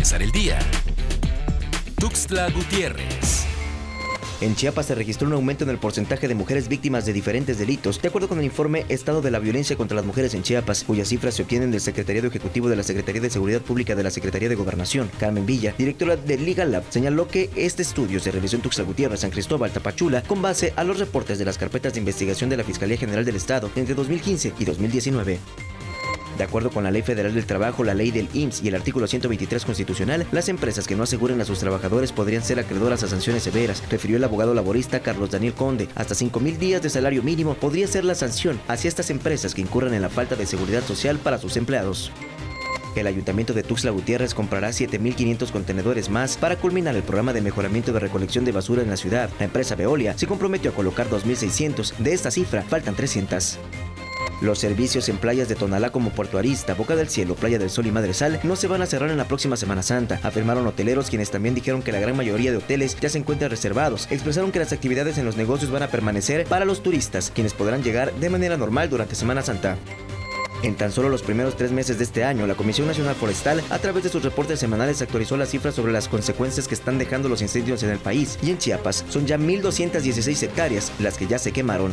empezar el día. Tuxtla Gutiérrez. En Chiapas se registró un aumento en el porcentaje de mujeres víctimas de diferentes delitos, de acuerdo con el informe Estado de la Violencia contra las Mujeres en Chiapas, cuyas cifras se obtienen del Secretariado Ejecutivo de la Secretaría de Seguridad Pública de la Secretaría de Gobernación. Carmen Villa, directora de Legal Lab, señaló que este estudio se realizó en Tuxtla Gutiérrez, San Cristóbal, Tapachula, con base a los reportes de las carpetas de investigación de la Fiscalía General del Estado entre 2015 y 2019. De acuerdo con la Ley Federal del Trabajo, la ley del IMSS y el artículo 123 constitucional, las empresas que no aseguren a sus trabajadores podrían ser acreedoras a sanciones severas, refirió el abogado laborista Carlos Daniel Conde. Hasta 5 mil días de salario mínimo podría ser la sanción hacia estas empresas que incurran en la falta de seguridad social para sus empleados. El ayuntamiento de Tuxtla Gutiérrez comprará 7.500 contenedores más para culminar el programa de mejoramiento de recolección de basura en la ciudad. La empresa Veolia se comprometió a colocar 2.600. De esta cifra, faltan 300. Los servicios en playas de Tonalá como Puerto Arista, Boca del Cielo, Playa del Sol y Madresal no se van a cerrar en la próxima Semana Santa, afirmaron hoteleros quienes también dijeron que la gran mayoría de hoteles ya se encuentran reservados. Expresaron que las actividades en los negocios van a permanecer para los turistas, quienes podrán llegar de manera normal durante Semana Santa. En tan solo los primeros tres meses de este año, la Comisión Nacional Forestal, a través de sus reportes semanales, actualizó las cifras sobre las consecuencias que están dejando los incendios en el país. Y en Chiapas son ya 1.216 hectáreas las que ya se quemaron.